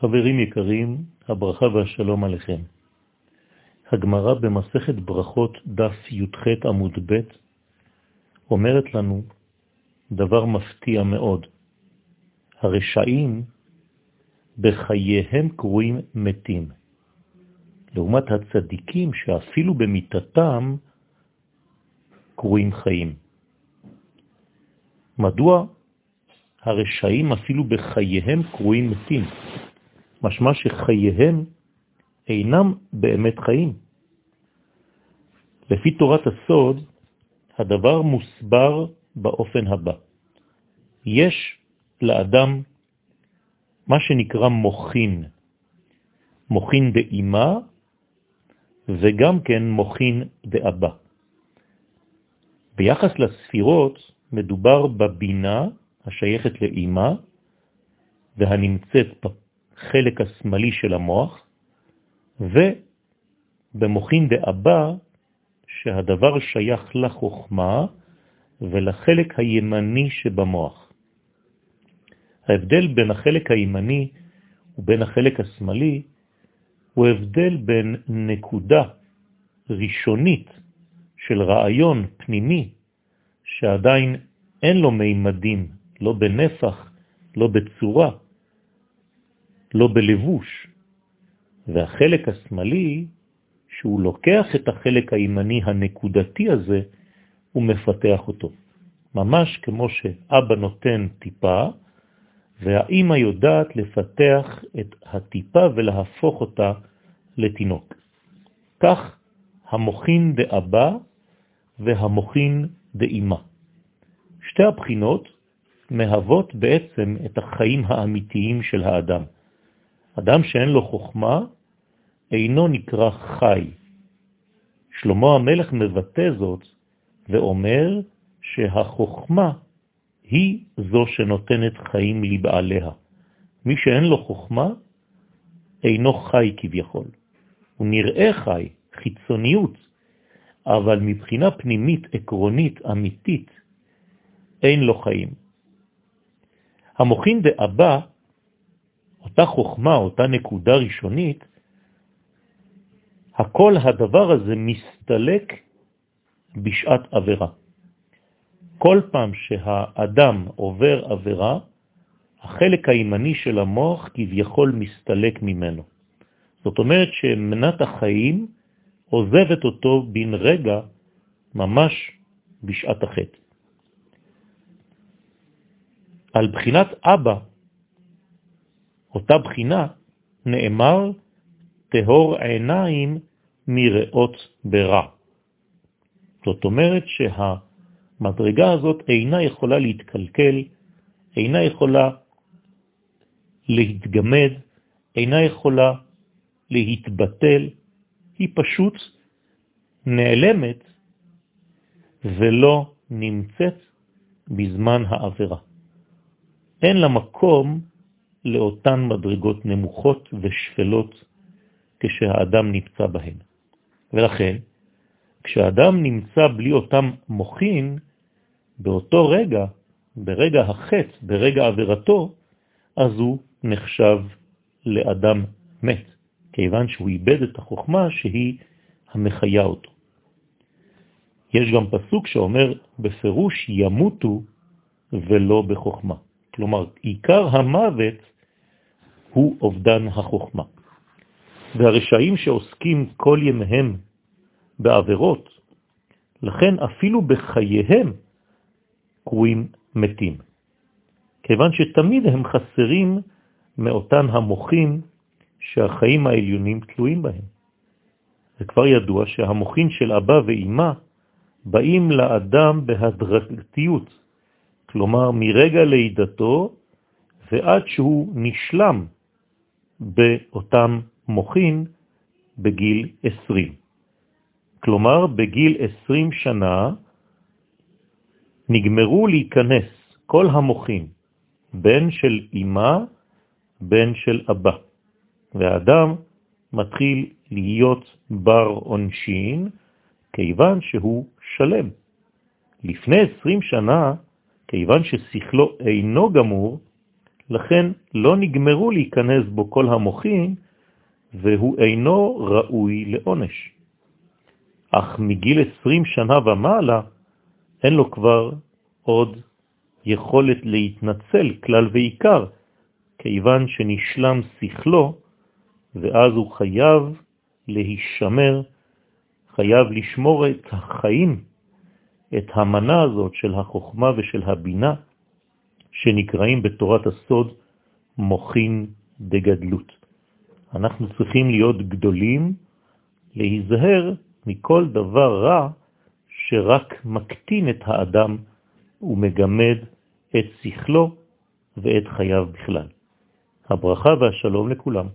חברים יקרים, הברכה והשלום עליכם. הגמרא במסכת ברכות דף י"ח עמוד ב' אומרת לנו דבר מפתיע מאוד. הרשעים בחייהם קרויים מתים, לעומת הצדיקים שאפילו במיטתם קרויים חיים. מדוע הרשעים אפילו בחייהם קרויים מתים? משמע שחייהם אינם באמת חיים. לפי תורת הסוד, הדבר מוסבר באופן הבא. יש לאדם מה שנקרא מוכין, מוכין דאימה וגם כן מוכין דאבא. ביחס לספירות מדובר בבינה השייכת לאימה והנמצאת בחלק השמאלי של המוח, ובמוכין דאבא שהדבר שייך לחוכמה ולחלק הימני שבמוח. ההבדל בין החלק הימני ובין החלק השמאלי הוא הבדל בין נקודה ראשונית של רעיון פנימי שעדיין אין לו מימדים, לא בנפח, לא בצורה, לא בלבוש. והחלק השמאלי, שהוא לוקח את החלק הימני הנקודתי הזה, הוא מפתח אותו. ממש כמו שאבא נותן טיפה, והאימא יודעת לפתח את הטיפה ולהפוך אותה לתינוק. כך המוכין דאבא והמוכין דאימא. שתי הבחינות מהוות בעצם את החיים האמיתיים של האדם. אדם שאין לו חוכמה אינו נקרא חי. שלמה המלך מבטא זאת ואומר שהחוכמה היא זו שנותנת חיים לבעליה. מי שאין לו חוכמה אינו חי כביכול. הוא נראה חי, חיצוניות, אבל מבחינה פנימית, עקרונית, אמיתית, אין לו חיים. המוכין דאבא, אותה חוכמה, אותה נקודה ראשונית, הכל הדבר הזה מסתלק בשעת עבירה. כל פעם שהאדם עובר עבירה, החלק הימני של המוח כביכול מסתלק ממנו. זאת אומרת שמנת החיים עוזבת אותו בן רגע, ממש בשעת החטא. על בחינת אבא, אותה בחינה, נאמר תהור עיניים מראות ברע. זאת אומרת שהמדרגה הזאת אינה יכולה להתקלקל, אינה יכולה להתגמד, אינה יכולה להתבטל, היא פשוט נעלמת ולא נמצאת בזמן העבירה. אין לה מקום לאותן מדרגות נמוכות ושפלות כשהאדם נמצא בהן. ולכן, כשאדם נמצא בלי אותם מוכין, באותו רגע, ברגע החץ, ברגע עבירתו, אז הוא נחשב לאדם מת, כיוון שהוא איבד את החוכמה שהיא המחיה אותו. יש גם פסוק שאומר בפירוש ימותו ולא בחוכמה. כלומר, עיקר המוות הוא אובדן החוכמה. והרשעים שעוסקים כל ימיהם בעבירות, לכן אפילו בחייהם קרויים מתים, כיוון שתמיד הם חסרים מאותן המוחים שהחיים העליונים תלויים בהם. זה כבר ידוע שהמוחין של אבא ואימא באים לאדם בהדרגתיות, כלומר מרגע לידתו ועד שהוא נשלם באותם מוחין בגיל 20. כלומר, בגיל 20 שנה נגמרו להיכנס כל המוחין, בן של אמא, בן של אבא, והאדם מתחיל להיות בר עונשין, כיוון שהוא שלם. לפני 20 שנה, כיוון ששכלו אינו גמור, לכן לא נגמרו להיכנס בו כל המוחים, והוא אינו ראוי לעונש. אך מגיל 20 שנה ומעלה אין לו כבר עוד יכולת להתנצל כלל ועיקר, כיוון שנשלם שכלו, ואז הוא חייב להישמר, חייב לשמור את החיים, את המנה הזאת של החוכמה ושל הבינה, שנקראים בתורת הסוד מוכין דגדלות. אנחנו צריכים להיות גדולים, להיזהר מכל דבר רע שרק מקטין את האדם ומגמד את שכלו ואת חייו בכלל. הברכה והשלום לכולם.